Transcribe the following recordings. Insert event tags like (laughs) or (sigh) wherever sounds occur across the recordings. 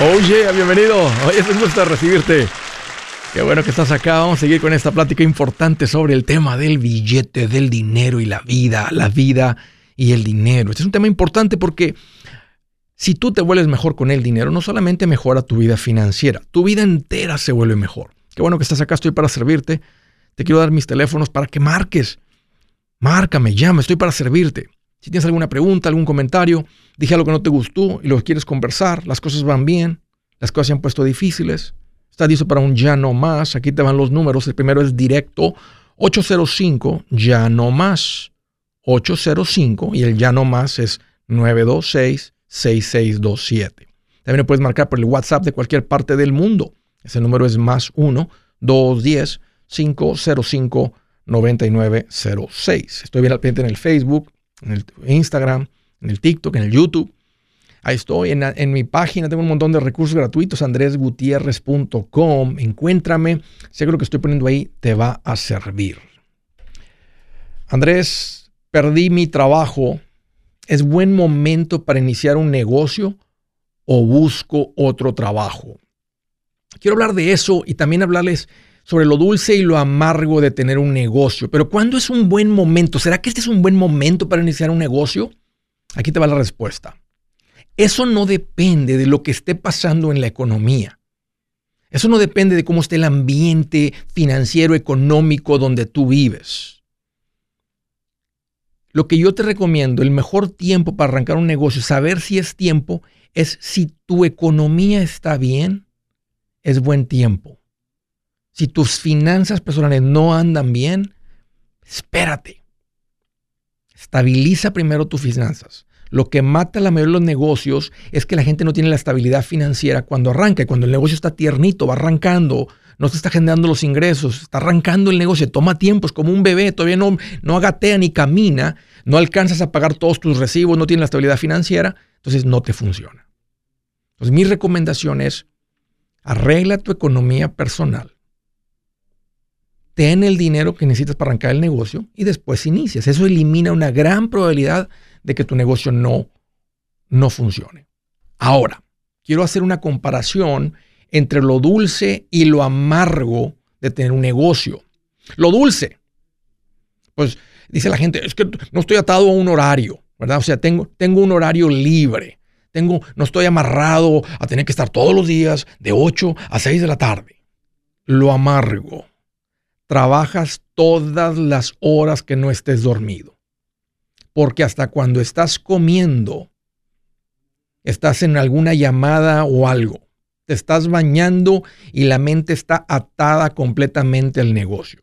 Oye, bienvenido. Oye, es un gusto recibirte. Qué bueno que estás acá. Vamos a seguir con esta plática importante sobre el tema del billete, del dinero y la vida, la vida y el dinero. Este es un tema importante porque si tú te vuelves mejor con el dinero, no solamente mejora tu vida financiera, tu vida entera se vuelve mejor. Qué bueno que estás acá, estoy para servirte. Te quiero dar mis teléfonos para que marques. Márcame, llama, estoy para servirte. Si tienes alguna pregunta, algún comentario, dije algo que no te gustó y lo quieres conversar, las cosas van bien, las cosas se han puesto difíciles, está listo para un ya no más, aquí te van los números, el primero es directo, 805 ya no más, 805 y el ya no más es 926 6627. También puedes marcar por el WhatsApp de cualquier parte del mundo. Ese número es más 1 210 505 9906. Estoy bien al pendiente en el Facebook, en el Instagram, en el TikTok, en el YouTube. Ahí estoy, en, mi página tengo un montón de recursos gratuitos, andresgutierrez.com. Encuéntrame, sé que lo que estoy poniendo ahí te va a servir. Andrés, perdí mi trabajo. ¿Es buen momento para iniciar un negocio o busco otro trabajo? Quiero hablar de eso y también hablarles sobre lo dulce y lo amargo de tener un negocio. Pero ¿cuándo es un buen momento? ¿Será que este es un buen momento para iniciar un negocio? Aquí te va la respuesta. Eso no depende de lo que esté pasando en la economía. Eso no depende de cómo esté el ambiente financiero, económico donde tú vives. Lo que yo te recomiendo, el mejor tiempo para arrancar un negocio, saber si es tiempo, es si tu economía está bien, es buen tiempo. Si tus finanzas personales no andan bien, espérate. Estabiliza primero tus finanzas. Lo que mata la mayoría de los negocios es que la gente no tiene la estabilidad financiera cuando arranca. Y cuando el negocio está tiernito, va arrancando, no se está generando los ingresos, está arrancando el negocio, toma tiempo, es como un bebé, todavía no, no agatea ni camina, no alcanzas a pagar todos tus recibos, no tienes la estabilidad financiera, entonces no te funciona. Entonces mi recomendación es, arregla tu economía personal ten el dinero que necesitas para arrancar el negocio y después inicias. Eso elimina una gran probabilidad de que tu negocio no, no funcione. Ahora, quiero hacer una comparación entre lo dulce y lo amargo de tener un negocio. Lo dulce, pues dice la gente, es que no estoy atado a un horario, ¿verdad? O sea, tengo, tengo un horario libre. Tengo, no estoy amarrado a tener que estar todos los días de 8 a 6 de la tarde. Lo amargo trabajas todas las horas que no estés dormido. Porque hasta cuando estás comiendo, estás en alguna llamada o algo, te estás bañando y la mente está atada completamente al negocio.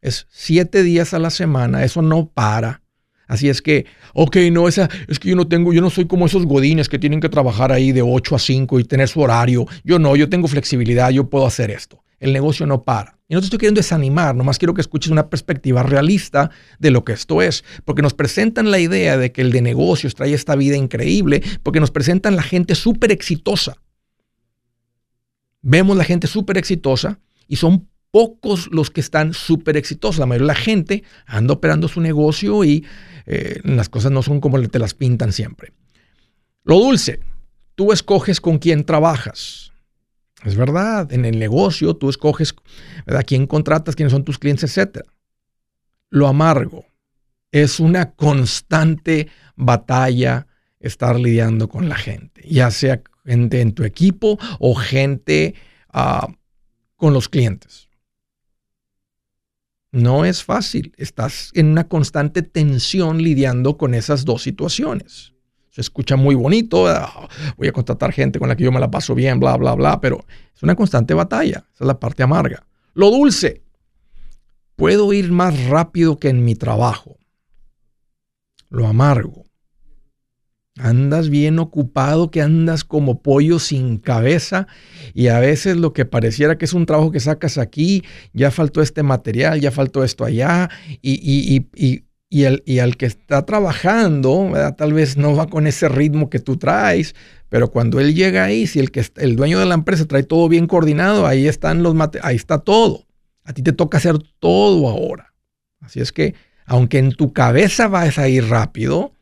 Es siete días a la semana, eso no para. Así es que, ok, no, esa, es que yo no tengo, yo no soy como esos godines que tienen que trabajar ahí de 8 a 5 y tener su horario. Yo no, yo tengo flexibilidad, yo puedo hacer esto. El negocio no para. Y no te estoy queriendo desanimar, nomás quiero que escuches una perspectiva realista de lo que esto es, porque nos presentan la idea de que el de negocios trae esta vida increíble, porque nos presentan la gente súper exitosa. Vemos la gente súper exitosa y son pocos los que están súper exitosos. La mayoría de la gente anda operando su negocio y eh, las cosas no son como te las pintan siempre. Lo dulce, tú escoges con quién trabajas. Es verdad, en el negocio tú escoges a quién contratas, quiénes son tus clientes, etc. Lo amargo es una constante batalla estar lidiando con la gente, ya sea gente en tu equipo o gente ah, con los clientes. No es fácil, estás en una constante tensión lidiando con esas dos situaciones se escucha muy bonito, ah, voy a contratar gente con la que yo me la paso bien, bla, bla, bla, pero es una constante batalla, esa es la parte amarga. Lo dulce, puedo ir más rápido que en mi trabajo. Lo amargo, andas bien ocupado, que andas como pollo sin cabeza y a veces lo que pareciera que es un trabajo que sacas aquí, ya faltó este material, ya faltó esto allá y, y, y, y, el, y al que está trabajando, tal vez no va con ese ritmo que tú traes, pero cuando él llega ahí, si el, que, el dueño de la empresa trae todo bien coordinado, ahí, están los ahí está todo. A ti te toca hacer todo ahora. Así es que, aunque en tu cabeza vas a ir rápido,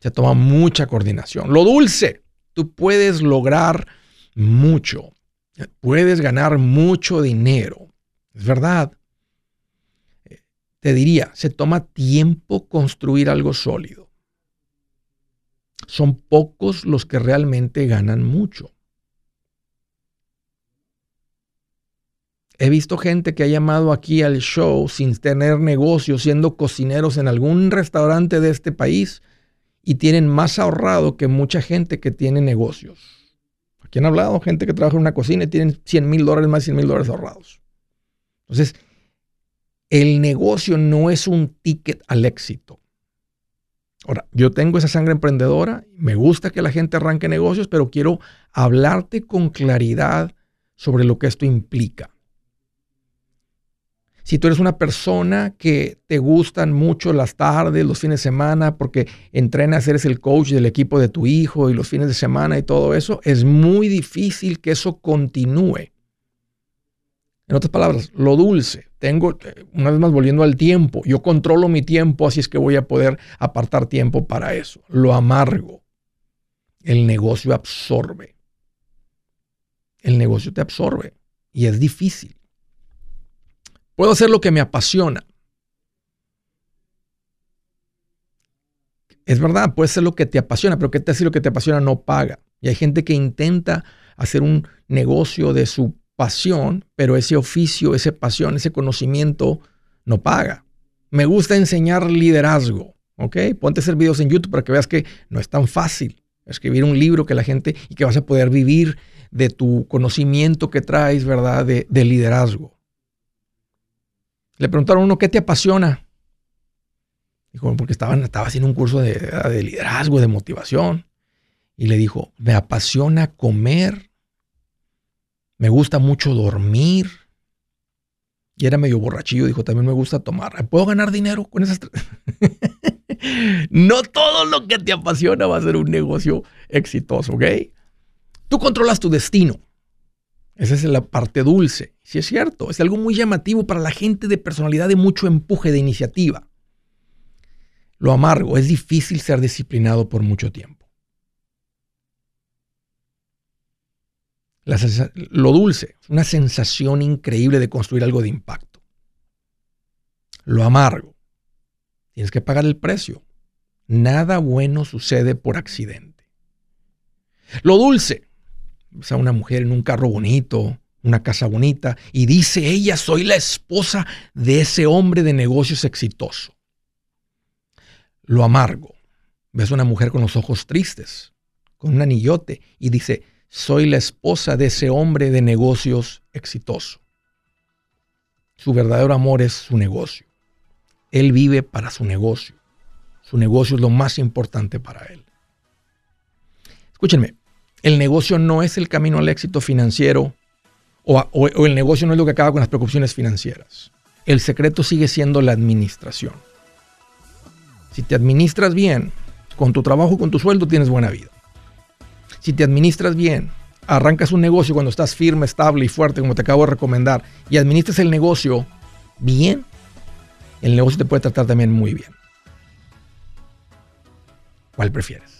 se toma mucha coordinación. Lo dulce, tú puedes lograr mucho. Puedes ganar mucho dinero. Es verdad. Te diría, se toma tiempo construir algo sólido. Son pocos los que realmente ganan mucho. He visto gente que ha llamado aquí al show sin tener negocio, siendo cocineros en algún restaurante de este país y tienen más ahorrado que mucha gente que tiene negocios. Aquí han hablado gente que trabaja en una cocina y tienen 100 mil dólares más 100 mil dólares ahorrados. Entonces, el negocio no es un ticket al éxito. Ahora, yo tengo esa sangre emprendedora, me gusta que la gente arranque negocios, pero quiero hablarte con claridad sobre lo que esto implica. Si tú eres una persona que te gustan mucho las tardes, los fines de semana, porque entrenas, eres el coach del equipo de tu hijo y los fines de semana y todo eso, es muy difícil que eso continúe. En otras palabras, lo dulce. Tengo, una vez más volviendo al tiempo, yo controlo mi tiempo, así es que voy a poder apartar tiempo para eso. Lo amargo. El negocio absorbe. El negocio te absorbe y es difícil. Puedo hacer lo que me apasiona. Es verdad, puede ser lo que te apasiona, pero ¿qué te hace lo que te apasiona no paga? Y hay gente que intenta hacer un negocio de su pasión, pero ese oficio, esa pasión, ese conocimiento no paga. Me gusta enseñar liderazgo, ¿ok? Ponte a hacer videos en YouTube para que veas que no es tan fácil escribir un libro que la gente y que vas a poder vivir de tu conocimiento que traes, ¿verdad? De, de liderazgo. Le preguntaron a uno, ¿qué te apasiona? Dijo, porque estaba, estaba haciendo un curso de, de liderazgo, de motivación. Y le dijo, me apasiona comer, me gusta mucho dormir. Y era medio borrachillo, dijo, también me gusta tomar. ¿Puedo ganar dinero con esas tres? (laughs) no todo lo que te apasiona va a ser un negocio exitoso, ¿ok? Tú controlas tu destino. Esa es la parte dulce. Si es cierto, es algo muy llamativo para la gente de personalidad de mucho empuje, de iniciativa. Lo amargo, es difícil ser disciplinado por mucho tiempo. Lo dulce, una sensación increíble de construir algo de impacto. Lo amargo, tienes que pagar el precio. Nada bueno sucede por accidente. Lo dulce, o sea, una mujer en un carro bonito, una casa bonita, y dice ella, soy la esposa de ese hombre de negocios exitoso. Lo amargo. Ves una mujer con los ojos tristes, con un anillote, y dice, soy la esposa de ese hombre de negocios exitoso. Su verdadero amor es su negocio. Él vive para su negocio. Su negocio es lo más importante para él. Escúchenme, el negocio no es el camino al éxito financiero o, el negocio no es lo que acaba con las preocupaciones financieras. El secreto sigue siendo la administración. Si te administras bien, con tu trabajo, con tu sueldo, tienes buena vida. Si te administras bien, arrancas un negocio cuando estás firme, estable y fuerte, como te acabo de recomendar, y administras el negocio bien, el negocio te puede tratar también muy bien. ¿Cuál prefieres?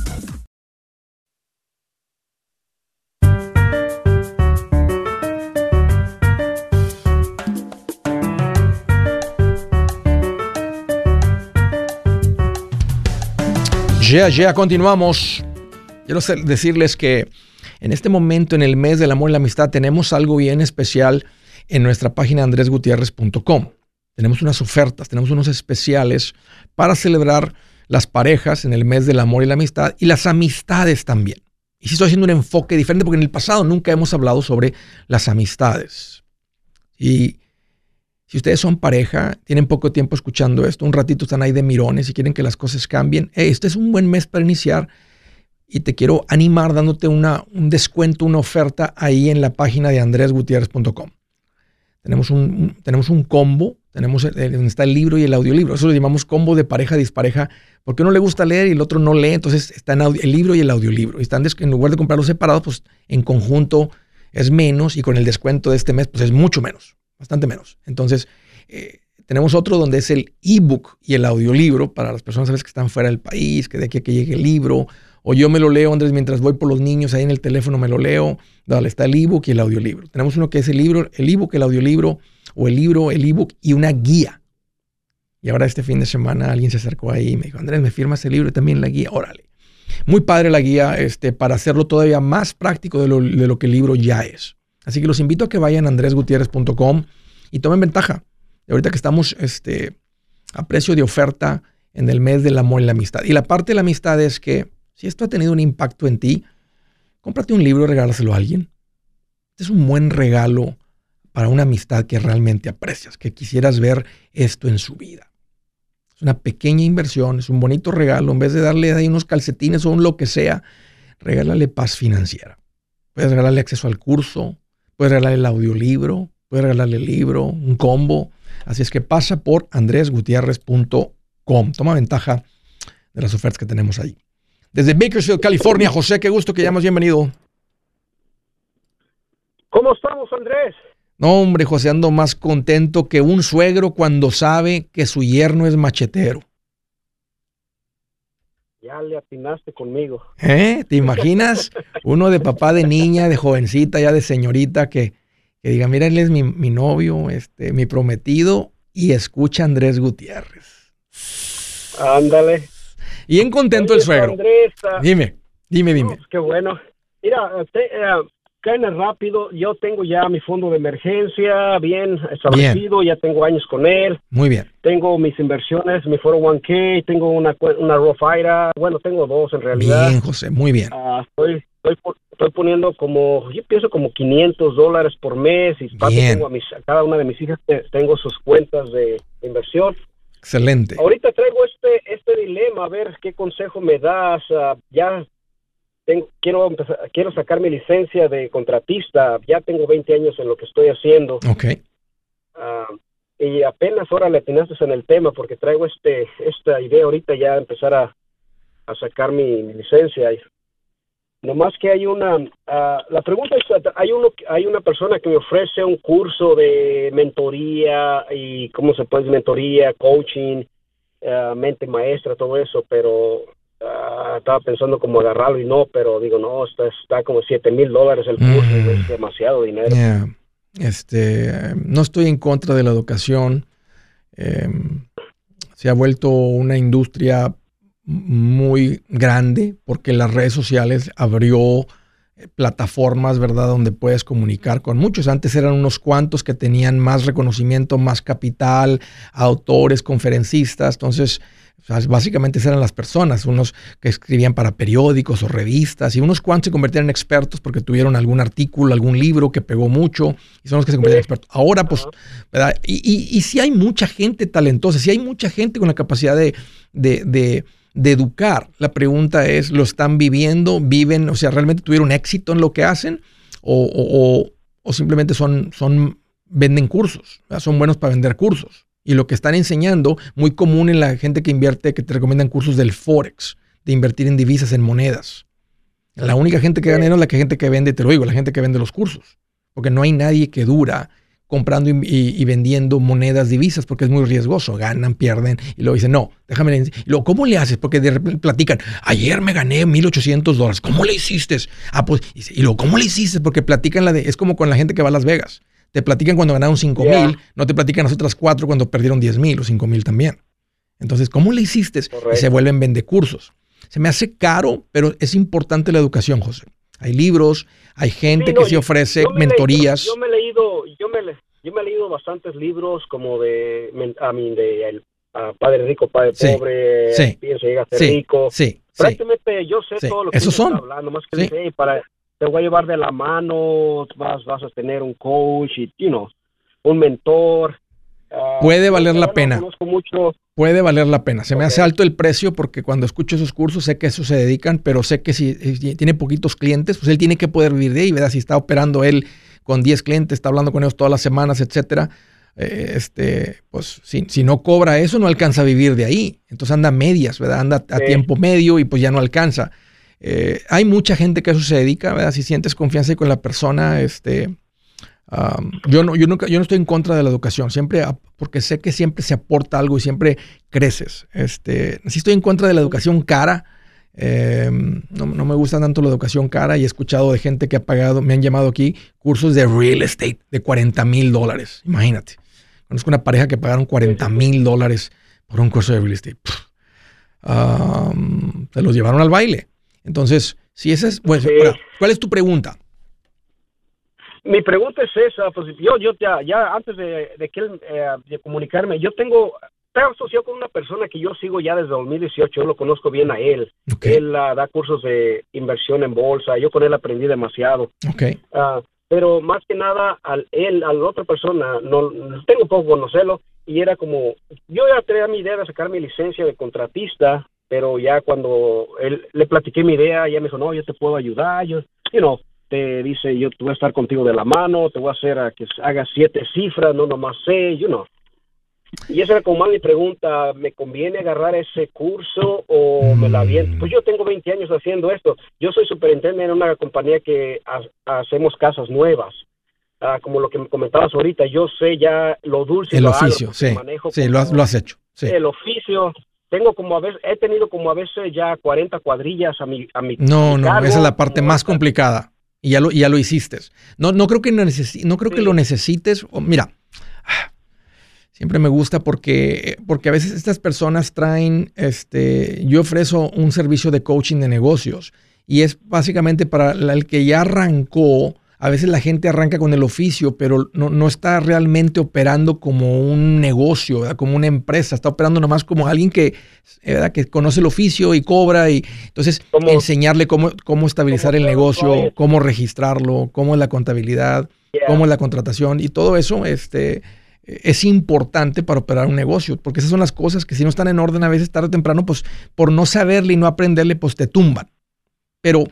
Ya, ya, continuamos. Quiero decirles que en este momento, en el mes del amor y la amistad, tenemos algo bien especial en nuestra página andresgutierrez.com. Tenemos unas ofertas, tenemos unos especiales para celebrar las parejas en el mes del amor y la amistad y las amistades también. Y si estoy haciendo un enfoque diferente porque en el pasado nunca hemos hablado sobre las amistades. Y si ustedes son pareja, tienen poco tiempo escuchando esto, un ratito están ahí de mirones y quieren que las cosas cambien, este es un buen mes para iniciar y te quiero animar dándote una, un descuento, una oferta ahí en la página de andresgutierrez.com. Tenemos un, tenemos un combo, tenemos donde está el libro y el audiolibro. Eso lo llamamos combo de pareja dispareja, porque uno le gusta leer y el otro no lee, entonces está en el libro y el audiolibro. Y están en lugar de comprarlos separados, pues en conjunto es menos y con el descuento de este mes, pues es mucho menos bastante menos. Entonces, eh, tenemos otro donde es el ebook y el audiolibro para las personas que están fuera del país, que de aquí a que llegue el libro, o yo me lo leo, Andrés, mientras voy por los niños ahí en el teléfono me lo leo. Dale, está el ebook y el audiolibro. Tenemos uno que es el libro, el ebook, el audiolibro, o el libro, el ebook y una guía. Y ahora este fin de semana alguien se acercó ahí y me dijo, Andrés, ¿me firmas el libro y también la guía? Órale. Muy padre la guía este, para hacerlo todavía más práctico de lo, de lo que el libro ya es. Así que los invito a que vayan a andresgutierrez.com y tomen ventaja. ahorita que estamos este, a precio de oferta en el mes del amor y la amistad. Y la parte de la amistad es que si esto ha tenido un impacto en ti, cómprate un libro y regálaselo a alguien. Este es un buen regalo para una amistad que realmente aprecias, que quisieras ver esto en su vida. Es una pequeña inversión, es un bonito regalo. En vez de darle ahí unos calcetines o un lo que sea, regálale paz financiera. Puedes regalarle acceso al curso, puedes regalarle el audiolibro, puedes regalarle el libro, un combo. Así es que pasa por andresgutierrez.com. Toma ventaja de las ofertas que tenemos ahí. Desde Bakersfield, California, José, qué gusto que llamas, bienvenido. ¿Cómo estamos, Andrés? No, hombre, José, ando más contento que un suegro cuando sabe que su yerno es machetero. Ya le atinaste conmigo. ¿Eh? ¿Te imaginas? Uno de papá de niña, de jovencita, ya de señorita, que, diga, mira, él es mi, novio, este, mi prometido, y escucha a Andrés Gutiérrez. Ándale. Y en contento el suegro. Ah, dime, dime, dime. qué bueno. Mira, te, uh, rápido. Yo tengo ya mi fondo de emergencia bien establecido, ya tengo años con él. Muy bien. Tengo mis inversiones, mi 401k, tengo una, una Roth IRA. Bueno, tengo dos en realidad. Bien, José, muy bien. Ah, estoy, estoy, poniendo como, yo pienso como 500 dólares por mes y tengo a, mis, cada una de mis hijas tengo sus cuentas de inversión. Excelente. Ahorita traigo este, este dilema, a ver qué consejo me das. Uh, ya quiero, quiero sacar mi licencia de contratista, ya tengo 20 años en lo que estoy haciendo. Ok. Ah, y apenas ahora le atinaste en el tema porque traigo este esta idea ahorita ya empezar a, a sacar mi, licencia. Nomás que hay una, ah, la pregunta es, hay uno, hay una persona que me ofrece un curso de mentoría y cómo se puede mentoría, coaching, ah, mente maestra, todo eso, pero Ah, estaba pensando como agarrarlo y no, pero digo, no, está, está como 7 mil dólares el curso, mm. es demasiado dinero. Este, no estoy en contra de la educación. Em, se ha vuelto una industria muy grande porque las redes sociales abrió plataformas, ¿verdad? Donde puedes comunicar con muchos. Antes eran unos cuantos que tenían más reconocimiento, más capital, autores, conferencistas. Entonces, básicamente eran las personas, unos que escribían para periódicos o revistas y unos cuantos se convertían en expertos porque tuvieron algún artículo, algún libro que pegó mucho y son los que se convierten en expertos. Ahora, pues, ¿verdad? Y, y, si hay mucha gente talentosa, si hay mucha gente con la capacidad de, educar. La pregunta es, ¿lo están viviendo? ¿Viven? O sea, ¿realmente tuvieron éxito en lo que hacen? ¿O, o, simplemente son, son, venden cursos? Son buenos para vender cursos. Y lo que están enseñando, muy común en la gente que invierte, que te recomiendan cursos del Forex, de invertir en divisas, en monedas. La única gente que gana es la gente que vende, te lo digo, la gente que vende los cursos. Porque no hay nadie que dura comprando y, vendiendo monedas divisas porque es muy riesgoso. Ganan, pierden y luego dicen, no, déjame. Y luego, ¿cómo le haces? Porque de repente platican, ayer me gané 1.800 dólares. ¿Cómo le hiciste? Ah, pues, y luego, ¿cómo le hiciste? Porque platican la de, es como con la gente que va a Las Vegas. Te platican cuando ganaron 5 mil, no te platican las otras cuatro cuando perdieron 10 mil o 5 mil también. Entonces, ¿cómo le hiciste? Y se vuelven vendecursos. Se me hace caro, pero es importante la educación, José. Hay libros, hay gente que se ofrece mentorías. yo me he leído, yo me, yo me he leído bastantes libros como de, a mí, de el, Padre Rico, Padre Pobre, sí, Piensa llega a ser rico. Sí, Prácticamente yo sé todo lo que ¿Esos son? hablando, más que para, te voy a llevar de la mano, vas, vas a tener un coach y, you know, un mentor. Ah, Puede valer la pena. Mucho. Puede valer la pena. Se me hace alto el precio porque cuando escucho esos cursos sé que eso se dedican, pero sé que si, tiene poquitos clientes, pues él tiene que poder vivir de ahí, ¿verdad? Si está operando él con 10 clientes, está hablando con ellos todas las semanas, etcétera. Eh, este, pues si, si, no cobra eso, no alcanza a vivir de ahí. Entonces anda a medias, ¿verdad? Anda a tiempo medio y pues ya no alcanza. Eh, hay mucha gente que a eso se dedica, ¿verdad? Si sientes confianza con la persona, este, yo, no, estoy en contra de la educación, siempre, porque sé que siempre se aporta algo y siempre creces. Este, sí estoy en contra de la educación cara. Em, no, me gusta tanto la educación cara y he escuchado de gente que ha pagado, me han llamado aquí cursos de real estate de 40 mil dólares. Imagínate. Conozco una pareja que pagaron 40 mil dólares por un curso de real estate. se los llevaron al baile. Entonces, si esa es, pues, ¿cuál es tu pregunta? Mi pregunta es esa, pues yo, yo ya, ya antes de, de que eh, de comunicarme, yo tengo, estoy asociado con una persona que yo sigo ya desde 2018, yo lo conozco bien a él. Él uh, da cursos de inversión en bolsa, yo con él aprendí demasiado. Okay. Uh, pero más que nada, al él, a la otra persona, no tengo poco conocerlo, y era como, yo ya tenía mi idea de sacar mi licencia de contratista, pero ya cuando él le platiqué mi idea, ya me dijo, no, yo te puedo ayudar, yo, you know, te dice, yo te voy a estar contigo de la mano, te voy a hacer a que hagas siete cifras, no nomás seis, you know. Y esa era como más mi pregunta, ¿me conviene agarrar ese curso o me la viento? Pues yo tengo 20 años haciendo esto. Yo soy superintendente en una compañía que hacemos casas nuevas. Ah, como lo que me comentabas ahorita, yo sé ya lo dulce. El oficio, sí. Sí, lo has, lo has hecho. Sí. El oficio, tengo como a veces, he tenido como a veces ya 40 cuadrillas a mi, a mi No, no, esa es la parte más complicada. Y ya lo, ya lo hiciste. No, no creo que, no creo que lo necesites. mira, siempre me gusta porque, porque a veces estas personas traen, este, yo ofrezo un servicio de coaching de negocios y es básicamente para el que ya arrancó a veces la gente arranca con el oficio, pero no, está realmente operando como un negocio, como una empresa, está operando nomás como alguien que, que conoce el oficio y cobra. y Entonces, enseñarle cómo, cómo estabilizar el negocio, cómo registrarlo, cómo es la contabilidad, cómo es la contratación y todo eso este, es importante para operar un negocio, porque esas son las cosas que si no están en orden a veces tarde o temprano, pues por no saberle y no aprenderle, pues te tumban. Pero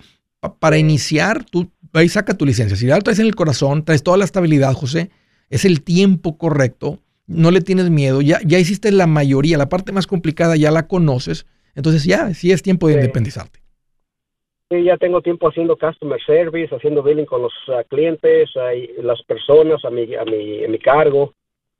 para iniciar, tú ahí saca tu licencia. Si ya lo traes en el corazón, traes toda la estabilidad, José, es el tiempo correcto, no le tienes miedo, ya, ya hiciste la mayoría, la parte más complicada ya la conoces, entonces ya, sí es tiempo de independizarte. Sí, ya tengo tiempo haciendo customer service, haciendo billing con los uh, clientes, las personas a mi, a mi, a mi cargo.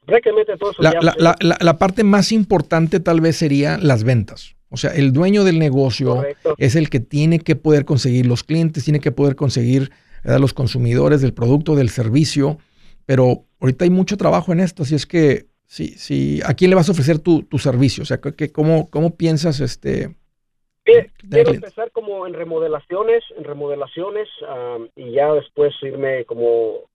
todo eso la, la, la, la, parte más importante tal vez sería las ventas. O sea, el dueño del negocio es el que tiene que poder conseguir los clientes, tiene que poder conseguir los consumidores del producto, del servicio, pero ahorita hay mucho trabajo en esto, así es que sí, sí, ¿a quién le vas a ofrecer tu, servicio? O sea, ¿cómo, ¿cómo piensas este? quiero empezar como en remodelaciones, en remodelaciones y ya después irme como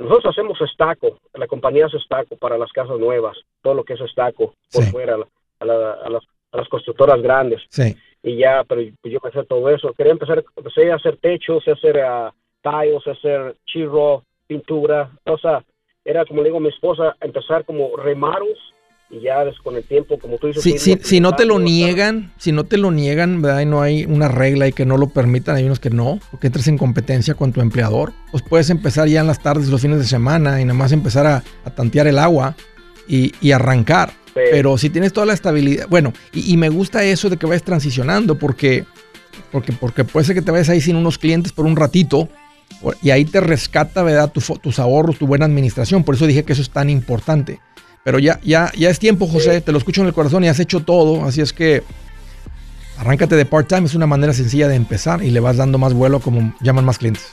nosotros hacemos estaco, la compañía hace estaco para las casas nuevas, todo lo que es estaco por fuera a, las, constructoras grandes. Sí. Y ya, pero yo empecé todo eso. Quería empezar, empecé a hacer techos, a hacer uh, tallos, a hacer chirro, pintura, o sea, era como le digo a mi esposa, empezar como remaros y ya con el tiempo, como tú dices. si, no te lo niegan, si no te lo niegan, ¿verdad? Y no hay una regla y que no lo permitan, hay unos que no, porque entres en competencia con tu empleador, pues puedes empezar ya en las tardes, los fines de semana y nada más empezar a, tantear el agua y, arrancar. Pero si tienes toda la estabilidad, bueno, y, me gusta eso de que vayas transicionando porque, porque, porque puede ser que te vayas ahí sin unos clientes por un ratito y ahí te rescata, ¿verdad? tus ahorros, tu buena administración. Por eso dije que eso es tan importante. Pero ya, ya, ya es tiempo, José, te lo escucho en el corazón y has hecho todo, así es que arráncate de part-time, es una manera sencilla de empezar y le vas dando más vuelo como llaman más clientes.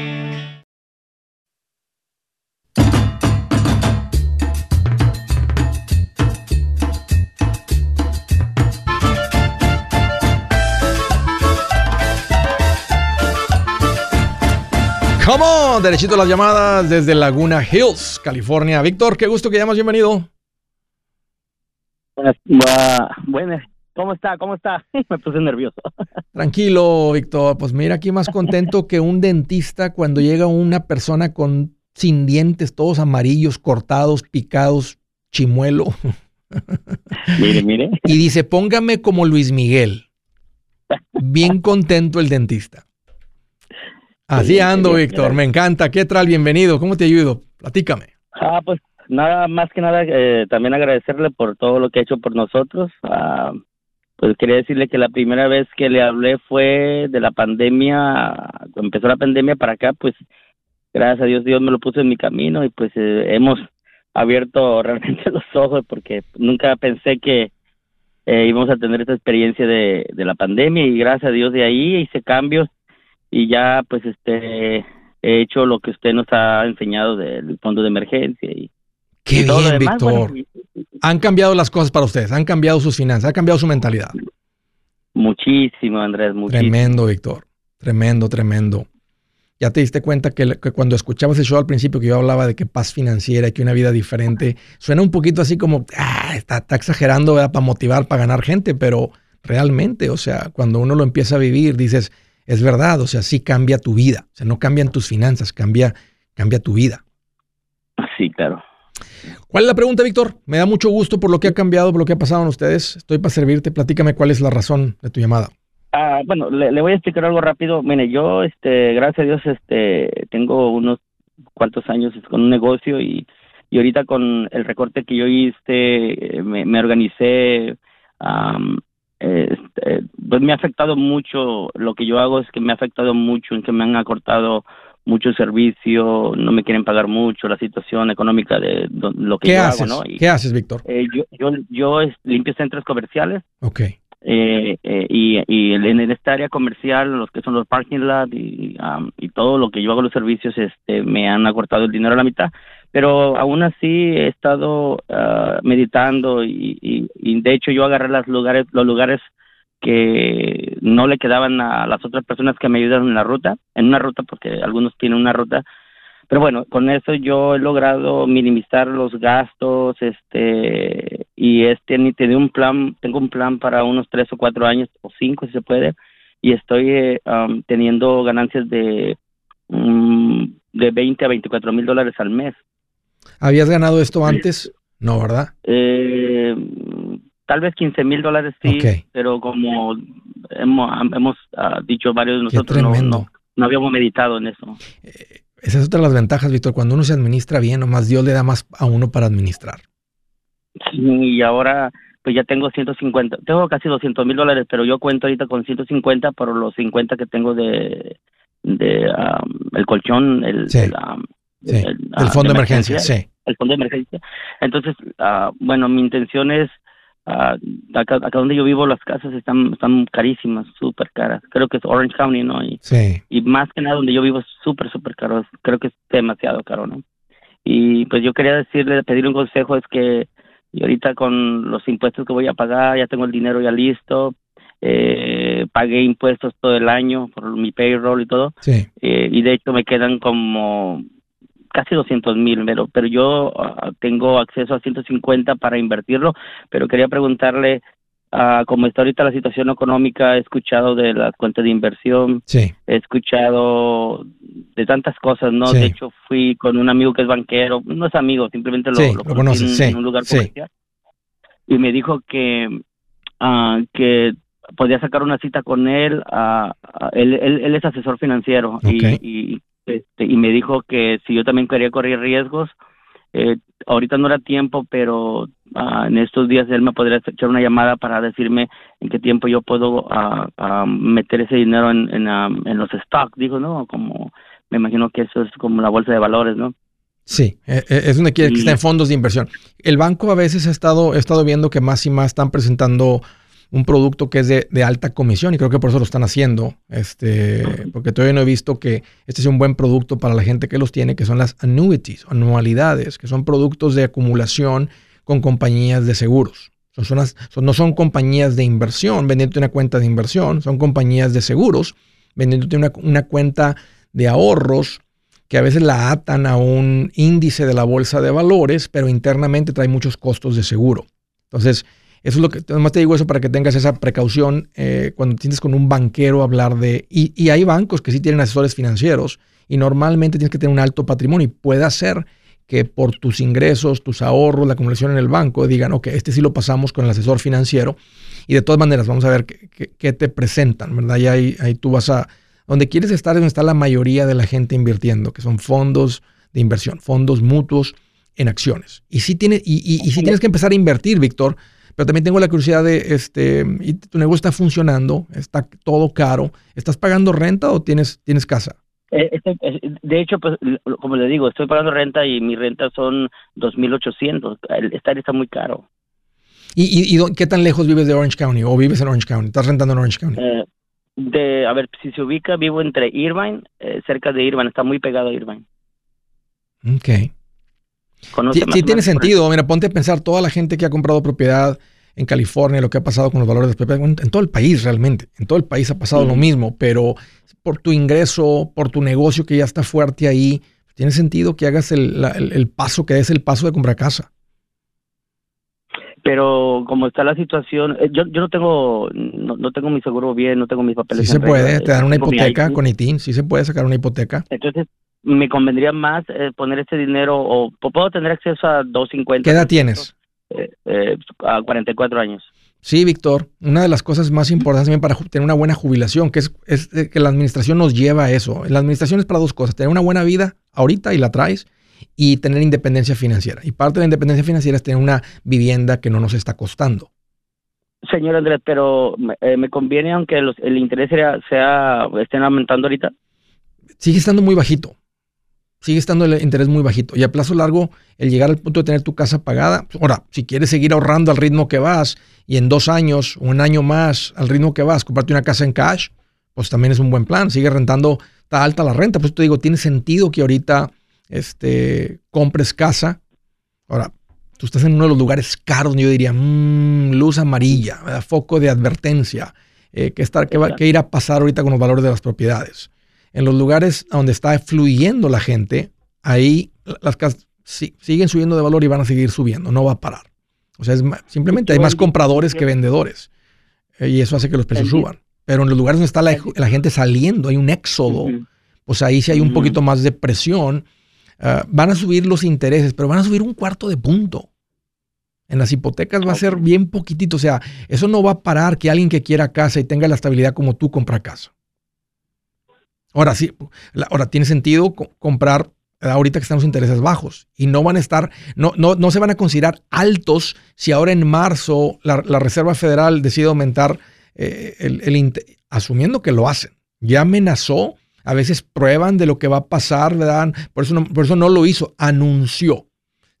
Come derechito las llamadas desde Laguna Hills, California. Víctor, qué gusto que llamas, bienvenido. Buenas, ¿cómo está? ¿Cómo está? (laughs) Me puse nervioso. Tranquilo, Víctor. Pues mira, aquí más contento que un dentista cuando llega una persona con sin dientes, todos amarillos, cortados, picados, chimuelo. (laughs) Mire, mire. Y dice, póngame como Luis Miguel. Bien contento el dentista. Así ando, Víctor. Me encanta. ¿Qué tal? Bienvenido. ¿Cómo te ayudo? Platícame. Ah, pues nada, más que nada, eh, también agradecerle por todo lo que ha hecho por nosotros. Ah, pues quería decirle que la primera vez que le hablé fue de la pandemia, cuando empezó la pandemia para acá, pues gracias a Dios, Dios me lo puso en mi camino y pues eh, hemos abierto (laughs) realmente los ojos porque nunca pensé que eh, íbamos a tener esta experiencia de, de la pandemia y gracias a Dios de ahí hice cambios y ya pues este he hecho lo que usted nos ha enseñado del fondo de emergencia y Qué bien, Víctor. han cambiado las cosas para ustedes, han cambiado sus finanzas, ha cambiado su mentalidad. Muchísimo, Andrés, muchísimo. Tremendo, Víctor. Tremendo, tremendo. Ya te diste cuenta que, cuando escuchabas el show al principio que yo hablaba de que paz financiera y que una vida diferente, suena un poquito así como, ah, está, está exagerando para motivar, para ganar gente, pero realmente, o sea, cuando uno lo empieza a vivir, dices, es verdad, o sea, sí cambia tu vida, o sea, no cambian tus finanzas, cambia, cambia tu vida. Sí, claro. ¿Cuál es la pregunta, Víctor? Me da mucho gusto por lo que ha cambiado, por lo que ha pasado en ustedes. Estoy para servirte. Platícame cuál es la razón de tu llamada. Ah, bueno, le, voy a explicar algo rápido. Mire, yo, este, gracias a Dios, este, tengo unos cuantos años con un negocio y, y ahorita con el recorte que yo hice, me, me organicé, este, pues me ha afectado mucho, lo que yo hago es que me ha afectado mucho en que me han acortado mucho servicio, no me quieren pagar mucho, la situación económica de lo que yo hago, ¿no? ¿Qué haces, Víctor? Eh, yo, yo, yo limpio centros comerciales. Ok. Eh, eh, y, y en esta área comercial, los que son los parking lot y, y todo lo que yo hago los servicios, este, me han acortado el dinero a la mitad pero aún así he estado ah, meditando y, y, de hecho yo agarré los lugares, los lugares que no le quedaban a las otras personas que me ayudaron en la ruta, en una ruta porque algunos tienen una ruta, pero bueno, con eso yo he logrado minimizar los gastos, este, y este ni tengo un plan, tengo un plan para unos tres o cuatro años o cinco si se puede, y estoy eh, um, teniendo ganancias de, mm, de 20 a 24 mil dólares al mes. ¿Habías ganado esto antes? No, ¿verdad? Eh, tal vez 15 mil dólares sí, pero como hemos, hemos ah, dicho varios de nosotros, no, tremendo. no, no habíamos meditado en eso. Esa es otra de las ventajas, Víctor. Cuando uno se administra bien, nomás Dios le da más a uno para administrar. Sí, y ahora pues ya tengo 150, tengo casi 200 mil dólares, pero yo cuento ahorita con 150 por los 50 que tengo de, de um, el colchón, el, Sí. el, um, Sí. el, Del ah, fondo de emergencia, sí. el fondo de emergencia. Entonces, ah, bueno, mi intención es, ah, acá, acá donde yo vivo las casas están, están carísimas, súper caras. Creo que es Orange County, ¿no? Y, Sí. y más que nada donde yo vivo es súper, súper caro. Creo que es demasiado caro, ¿no? Y pues yo quería decirle, pedirle un consejo, es que yo ahorita con los impuestos que voy a pagar, ya tengo el dinero ya listo, eh, pagué impuestos todo el año por mi payroll y todo, Sí. eh, y de hecho me quedan como casi 200 mil, pero, pero yo ah, tengo acceso a 150 para invertirlo, pero quería preguntarle, ah, como está ahorita la situación económica, he escuchado de las cuentas de inversión, Sí. he escuchado de tantas cosas, ¿no? Sí. De hecho, fui con un amigo que es banquero, no es amigo, simplemente lo, Sí, lo lo conoces, en, un lugar comercial. Y me dijo que, ah, que podía sacar una cita con él, él, él, él es asesor financiero y, este, y me dijo que si yo también quería correr riesgos, eh, ahorita no era tiempo, pero ah, en estos días él me podría echar una llamada para decirme en qué tiempo yo puedo ah, ah, meter ese dinero en, en, en los stocks, dijo, ¿no? Como me imagino que eso es como la bolsa de valores, ¿no? Sí, eh, eh, es quiere que está en fondos de inversión. El banco a veces ha estado, he estado viendo que más y más están presentando un producto que es de, de alta comisión y creo que por eso lo están haciendo, este, porque todavía no he visto que este sea un buen producto para la gente que los tiene, que son las annuities, anualidades, que son productos de acumulación con compañías de seguros. Son, son las- son- no son compañías de inversión vendiéndote una cuenta de inversión, son compañías de seguros vendiéndote una, una cuenta de ahorros que a veces la atan a un índice de la bolsa de valores, pero internamente trae muchos costos de seguro. Entonces, eso es lo que, además te digo eso para que tengas esa precaución eh, cuando tienes con un banquero a hablar de, y, y hay bancos que sí tienen asesores financieros y normalmente tienes que tener un alto patrimonio y puede ser que por tus ingresos, tus ahorros, la acumulación en el banco, digan, ok, este sí lo pasamos con el asesor financiero y de todas maneras vamos a ver qué, qué- qué te presentan, ¿verdad? Y ahí, ahí tú vas a, donde quieres estar es donde está la mayoría de la gente invirtiendo, que son fondos de inversión, fondos mutuos en acciones. Y sí, tiene, y, y, y sí tienes que empezar a invertir, Víctor, pero también tengo la curiosidad de, este, y tu negocio está funcionando, está todo caro, ¿estás pagando renta o tienes, tienes casa? Eh, este- eh, de hecho, pues, como le digo, estoy pagando renta y mi renta son 2.800. El estar está muy caro. ¿Y, y, y qué tan lejos vives de Orange County o vives en Orange County? ¿Estás rentando en Orange County? Eh, de, a ver, si se ubica, vivo entre Irvine, eh, cerca de Irvine, está muy pegado a Irvine. Ok. ¿Conoce Sí, sí tiene sentido. Mira, ponte a pensar toda la gente que ha comprado propiedad en California, lo que ha pasado con los valores de propiedad, en, en todo el país realmente. En todo el país ha pasado lo mismo, pero por tu ingreso, por tu negocio que ya está fuerte ahí, tiene sentido que hagas el, la- el- el paso, que es el paso de comprar casa. Pero como está la situación, eh, yo, yo no tengo no, no tengo mi seguro bien, no tengo mis Sí papeles. se en regla, puede, eh, te dan una hipoteca con ITIN, sí se puede sacar una hipoteca. Entonces, me convendría más eh, poner este dinero o puedo tener acceso a 250. ¿Qué edad tienes? Eh, eh, a 44 años. Sí, Víctor, una de las cosas más importantes también para tener una buena jubilación, que es, es eh, que la administración nos lleva a eso. La administración es para dos cosas, tener una buena vida ahorita y la traes, y tener independencia financiera. Y parte de la independencia financiera es tener una vivienda que no nos está costando. Señor Andrés, pero eh, me conviene aunque los- el interés sea, sea estén aumentando ahorita. Sigue estando muy bajito. Sigue estando el interés muy bajito. Y a plazo largo, el llegar al punto de tener tu casa pagada, ahora, si quieres seguir ahorrando al ritmo que vas y en dos años o un año más al ritmo que vas, comprarte una casa en cash, pues también es un buen plan. Sigue rentando, está alta la renta. Pues te digo, tiene sentido que ahorita este, compres casa. Ahora, tú estás en uno de los lugares caros donde yo diría, "Mm, luz amarilla, ¿verdad? foco de advertencia. eh, ¿qué, está, qué, va, qué irá a pasar ahorita con los valores de las propiedades? En los lugares donde está fluyendo la gente, ahí las casas sí- siguen subiendo de valor y van a seguir subiendo, no va a parar. O sea, es ma- simplemente hay más compradores que vendedores. eh, y eso hace que los precios suban. Pero en los lugares donde está la, gente saliendo, hay un éxodo, pues ahí sí hay un poquito más de presión. Ah, van a subir los intereses, pero van a subir un cuarto de punto. En las hipotecas va a ser bien poquitito. O sea, eso no va a parar que alguien que quiera casa y tenga la estabilidad como tú compra casa. Ahora sí, ahora tiene sentido comprar ahorita que están los intereses bajos y no van a estar, no, no, no se van a considerar altos si ahora en marzo la, Reserva Federal decide aumentar eh, el, asumiendo que lo hacen. Ya amenazó, a veces prueban de lo que va a pasar, ¿verdad? Por eso por eso no lo hizo, anunció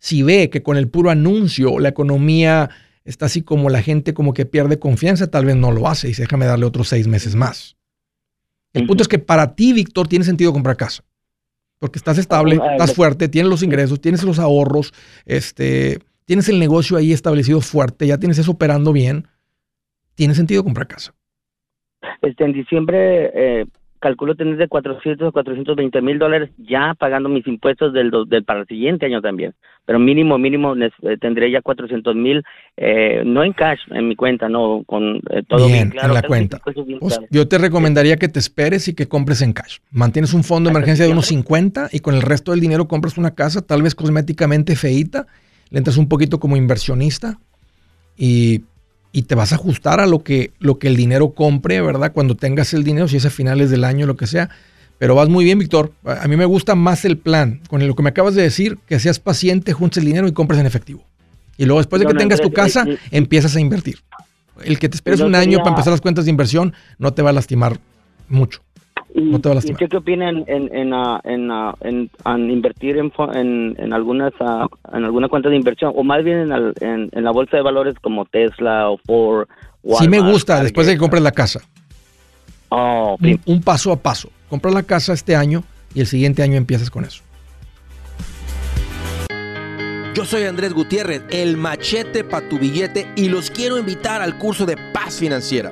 si ve que con el puro anuncio la economía está así como la gente como que pierde confianza, tal vez no lo hace y déjame darle otros seis meses más. El punto es que para ti, Víctor, tiene sentido comprar casa. Porque estás estable, ah, estás fuerte, tienes los ingresos, tienes los ahorros, este, tienes el negocio ahí establecido fuerte, ya tienes eso operando bien. Tiene sentido comprar casa. Este, en diciembre eh, calculo tener de 400 a 420 mil dólares ya pagando mis impuestos del, del, para el siguiente año también. Pero mínimo, mínimo eh, tendré ya 400 mil, eh, no en cash, en mi cuenta, no, con eh, todo bien, claro. En la cuenta. Pues, yo te recomendaría que te esperes y que compres en cash. Mantienes un fondo de emergencia de unos 50 y con el resto del dinero compras una casa, tal vez cosméticamente feita, le entras un poquito como inversionista y y te vas a ajustar a lo que, lo que el dinero compre, ¿verdad? Cuando tengas el dinero, si es a finales del año, lo que sea. Pero vas muy bien, Víctor. A mí me gusta más el plan. Con lo que me acabas de decir, que seas paciente, juntes el dinero y compres en efectivo. Y luego, después de que tengas tu casa, empiezas a invertir. El que te esperes un año para empezar las cuentas de inversión no te va a lastimar mucho. ¿Y, qué, qué opinan en, en, ah, ah, en, en, invertir en, en, algunas uh, en alguna cuenta de inversión o más bien en, en, la bolsa de valores como Tesla o Ford? sí me gusta después de que compres la casa. Oh, un, paso a paso. Compras la casa este año y el siguiente año empiezas con eso. Yo soy Andrés Gutiérrez, el machete para tu billete y los quiero invitar al curso de paz financiera.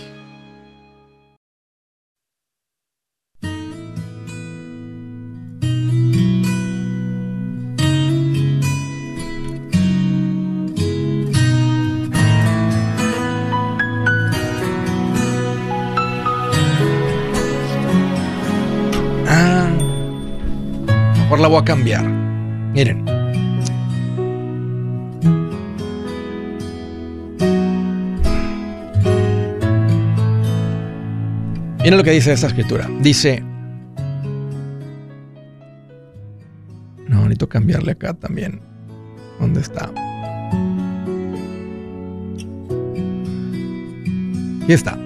Miren lo que dice esta escritura. Dice... No, necesito cambiarle acá también. ¿Dónde está? Aquí está.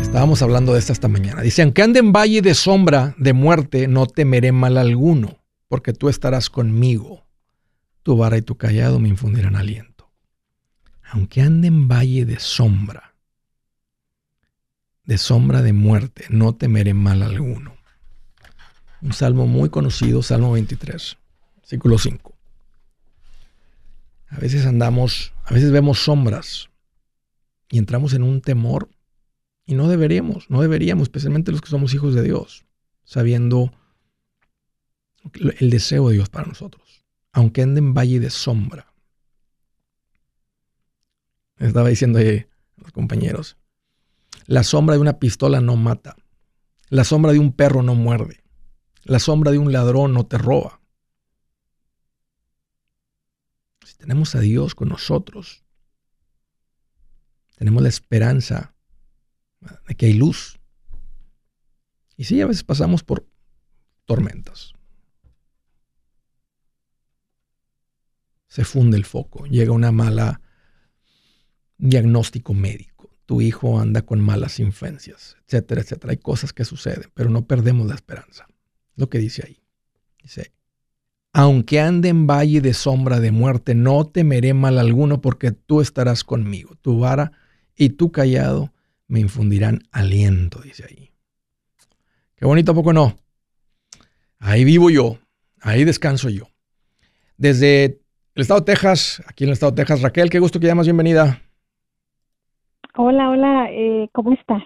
Estábamos hablando de esta esta mañana. Dice, aunque ande en valle de sombra de muerte, no temeré mal alguno, porque tú estarás conmigo. Tu vara y tu callado me infundirán aliento. Aunque ande en valle de sombra, de sombra de muerte, no temeré mal alguno. Un salmo muy conocido, Salmo 23, versículo 5. A veces andamos, a veces vemos sombras y entramos en un temor y no deberíamos, no deberíamos, especialmente los que somos hijos de Dios, sabiendo el deseo de Dios para nosotros, aunque ande en valle de sombra. Estaba diciendo a los compañeros, la sombra de una pistola no mata, la sombra de un perro no muerde, la sombra de un ladrón no te roba. Si tenemos a Dios con nosotros, tenemos la esperanza de que hay luz. Y sí, a veces pasamos por tormentas. se funde el foco, llega una mala diagnóstico médico, tu hijo anda con malas influencias, etcétera, etcétera. Hay cosas que suceden, pero no perdemos la esperanza. Lo que dice ahí. Dice, aunque ande en valle de sombra de muerte, no temeré mal alguno porque tú estarás conmigo. Tu vara y tu callado me infundirán aliento, dice ahí. Qué bonito, poco no? Ahí vivo yo, ahí descanso yo. Desde el estado de Texas, aquí en el estado de Texas, Raquel, qué gusto que llamas, bienvenida. Hola, hola, eh, ¿cómo estás?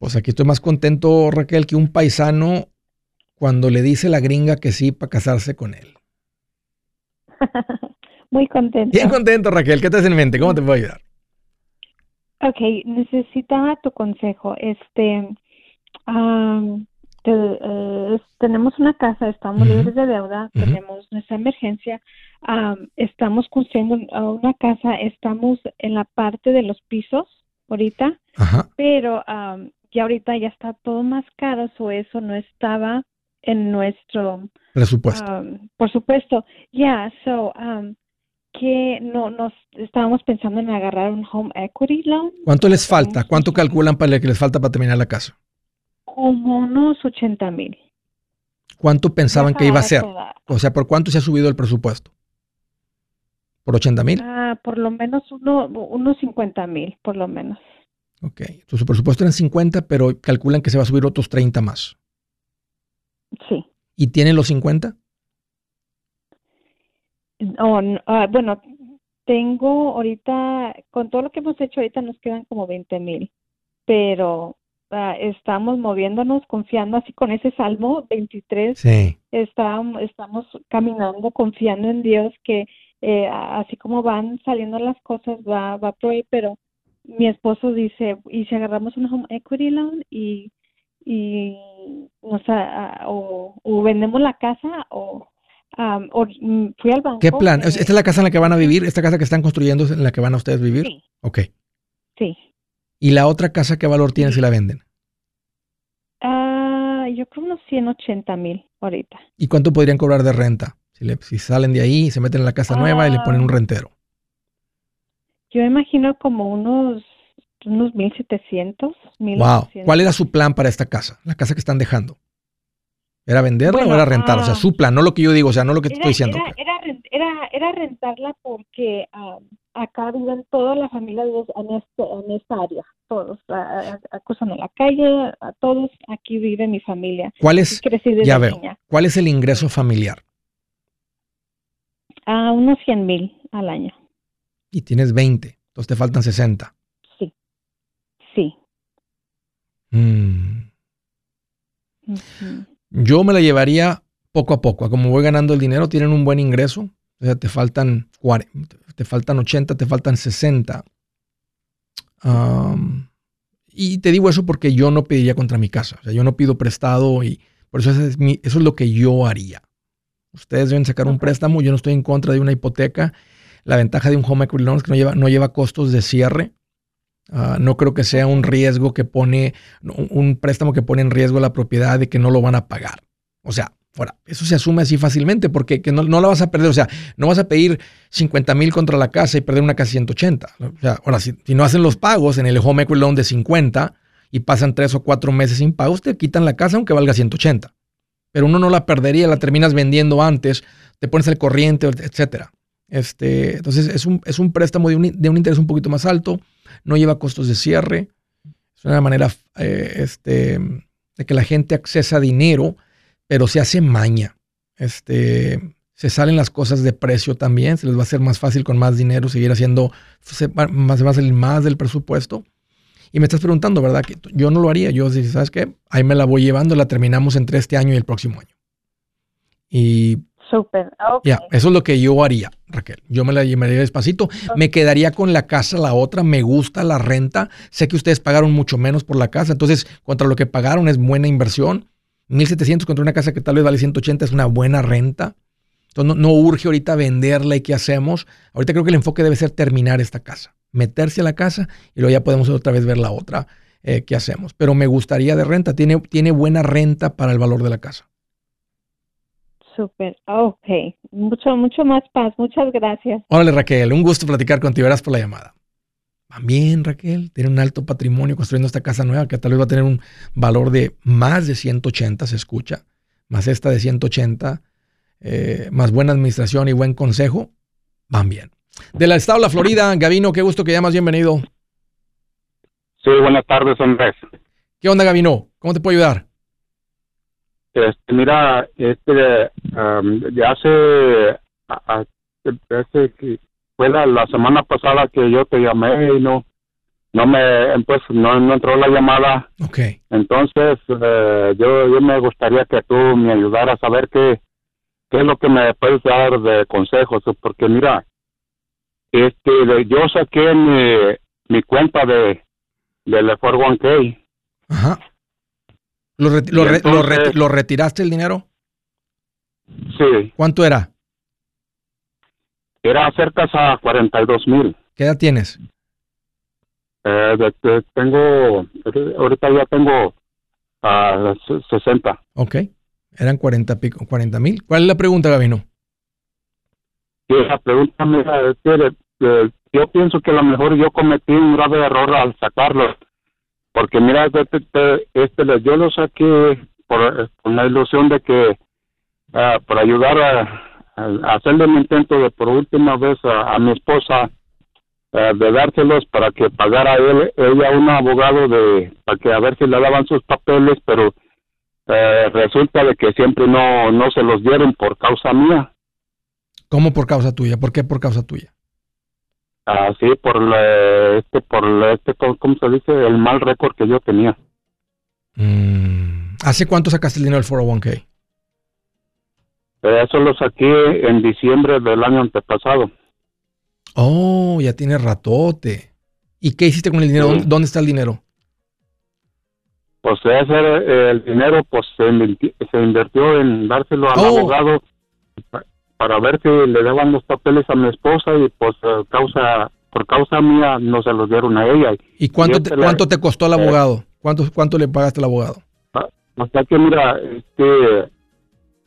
Pues aquí estoy más contento, Raquel, que un paisano cuando le dice la gringa que sí para casarse con él. (laughs) Muy contento. Bien contento, Raquel. ¿Qué te hace en mente? ¿Cómo te puedo ayudar? Ok, necesitaba tu consejo. Este, eh, tenemos una casa, estamos libres de deuda, tenemos nuestra emergencia, estamos construyendo una casa, estamos en la parte de los pisos ahorita, pero ya ahorita ya está todo más caro, o eso no estaba en nuestro presupuesto. por supuesto, ya, so que no nos estábamos pensando en agarrar un home equity loan. ¿Cuánto les falta? ¿Cuánto calculan para que les falta para terminar la casa? Como unos 80 mil. ¿Cuánto pensaban que iba a ser? O sea, ¿por cuánto se ha subido el presupuesto? ¿Por 80 mil? Ah, por lo menos uno, unos 50 mil, por lo menos. Ok, entonces su presupuesto eran 50, pero calculan que se va a subir otros 30 más. Sí. ¿Y tienen los 50? Ah, bueno, tengo ahorita, con todo lo que hemos hecho ahorita nos quedan como 20 mil, pero ah, estamos moviéndonos, confiando así con ese Salmo 23. Sí. Estamos caminando, confiando en Dios que eh, así como van saliendo las cosas, va, va por ahí, pero mi esposo dice, y si agarramos un home equity loan y, y o, o vendemos la casa o Mm, fui al banco. ¿Qué plan? ¿Esta es la casa en la que van a vivir? ¿Esta casa que están construyendo es en la que van a ustedes vivir? Sí. Ok. Sí. ¿Y la otra casa qué valor tiene si la venden? Ah, yo creo unos 180 mil ahorita. ¿Y cuánto podrían cobrar de renta? Si, si salen de ahí, se meten en la casa nueva y le ponen un ah. rentero. Yo imagino como unos unos 1700, Wow. ¿Cuál era su plan para esta casa? La casa que están dejando. ¿Era venderla o era rentar? o sea, ah, su plan, no lo que yo digo, o sea, no lo que te estoy diciendo. Era, era, rentarla porque acá viven toda la familia en, este, en esta área. Todos, acusan en la calle, a todos, aquí vive mi familia. ¿Cuál es, ya veo, ¿cuál es el ingreso familiar? A unos 100 mil al año. Y tienes 20, entonces te faltan 60. Sí, sí. Mm. Yo me la llevaría poco a poco. Como voy ganando el dinero, tienen un buen ingreso. O sea, te faltan, 40, te faltan 80, te faltan 60. y te digo eso porque yo no pediría contra mi casa. O sea, yo no pido prestado y por eso es eso es lo que yo haría. Ustedes deben sacar un préstamo. Yo no estoy en contra de una hipoteca. La ventaja de un home equity loan es que no lleva, no lleva costos de cierre. Ah, no creo que sea un riesgo que pone, un préstamo que pone en riesgo la propiedad de que no lo van a pagar. O sea, ahora, eso se asume así fácilmente porque que no, la vas a perder. O sea, no vas a pedir 50 mil contra la casa y perder una casa 180. O sea, ahora, si, no hacen los pagos en el home equity loan de 50 y pasan tres o cuatro meses sin pagos, te quitan la casa aunque valga 180. Pero uno no la perdería, la terminas vendiendo antes, te pones el corriente, etcétera. Este, entonces, es un, es un préstamo de un, de un interés un poquito más alto no lleva costos de cierre. Es una manera eh, este, de que la gente accesa dinero, pero se hace maña. Este, se salen las cosas de precio también, se les va a hacer más fácil con más dinero seguir haciendo más, más, más del presupuesto. Y me estás preguntando, ¿verdad? Que yo no lo haría. Yo, ¿sabes qué? Ahí me la voy llevando, la terminamos entre este año y el próximo año. Y Súper. Ya, eso es lo que yo haría, Raquel. Yo me la llevaría despacito. Me quedaría con la casa, la otra. Me gusta la renta. Sé que ustedes pagaron mucho menos por la casa. Entonces, contra lo que pagaron es buena inversión. 1700 contra una casa que tal vez vale 180 es una buena renta. Entonces, no, urge ahorita venderla y qué hacemos. Ahorita creo que el enfoque debe ser terminar esta casa. Meterse a la casa y luego ya podemos otra vez ver la otra. Eh, ¿Qué hacemos? Pero me gustaría de renta. Tiene, tiene buena renta para el valor de la casa. Súper, ok. Mucho, mucho más paz. Muchas gracias. Órale, Raquel, un gusto platicar contigo. Gracias por la llamada. Van bien, Raquel. Tiene un alto patrimonio construyendo esta casa nueva que tal vez va a tener un valor de más de 180, se escucha. Más esta de 180, eh, más buena administración y buen consejo. Van bien. De la estado de la Florida, Gavino, qué gusto que llamas. Bienvenido. Sí, buenas tardes, Andrés. ¿Qué onda, Gavino? ¿Cómo te puedo ayudar? Este, mira, este, ya hace, hace que fue la, semana pasada que yo te llamé y no, no me, pues no, no entró la llamada. Okay. Entonces, eh, yo, yo me gustaría que tú me ayudaras a ver qué, qué es lo que me puedes dar de consejos, porque mira, este, yo saqué mi, mi cuenta de, del 401k. Ajá. ¿Lo, lo, retiraste el dinero? Sí. ¿Cuánto era? Era cerca a 42 mil. ¿Qué edad tienes? Eh, tengo, ahorita ya tengo a 60. Ok. Eran 40 pico, 40 mil. ¿Cuál es la pregunta, Gabino? Sí, la pregunta, mira, es que eh, yo pienso que a lo mejor yo cometí un grave error al sacarlo porque mira, este, este, yo lo saqué por, con la ilusión de que uh, por ayudar a, hacerle un intento de por última vez a, mi esposa uh, de dárselos para que pagara él, ella un abogado de para que a ver si le daban sus papeles, pero uh, resulta de que siempre no no se los dieron por causa mía. ¿Cómo por causa tuya? ¿Por qué por causa tuya? Ah, sí, por este, por este, ¿cómo se dice? El mal récord que yo tenía. Mm. ¿Hace cuánto sacaste el dinero del 401k? Eh, eso lo saqué en diciembre del año antepasado. Oh, ya tiene ratote. ¿Y qué hiciste con el dinero? ¿Dónde está el dinero? Pues ese, el dinero pues se, invirtió en dárselo al oh. abogado para ver si le daban los papeles a mi esposa y pues eh, causa por causa mía no se los dieron a ella. ¿Y cuánto, te, cuánto te costó el eh, abogado? ¿Cuánto, ¿Cuánto le pagaste al abogado? Ah, hasta que mira, este,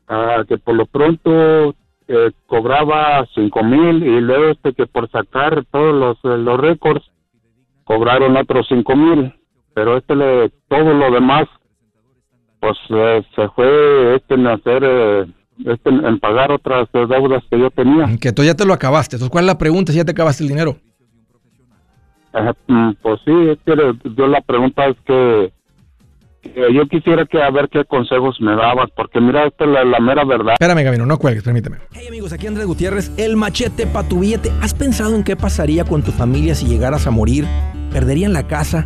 ah, que por lo pronto eh, cobraba cinco mil y luego este que por sacar todos los, los récords cobraron otros cinco mil, pero este le, todo lo demás pues se fue este en hacer este, en pagar otras deudas que yo tenía. Que tú ya te lo acabaste. Entonces, ¿cuál es la pregunta si ya te acabaste el dinero? Mm, pues sí, es que yo la pregunta es que, yo quisiera que a ver qué consejos me dabas, porque mira, esta es la, mera verdad. Espérame, Gabino, no cuelgues, permíteme. Hey amigos, aquí Andrés Gutiérrez, el machete para tu billete. ¿Has pensado en qué pasaría con tu familia si llegaras a morir? ¿Perderían la casa?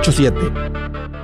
87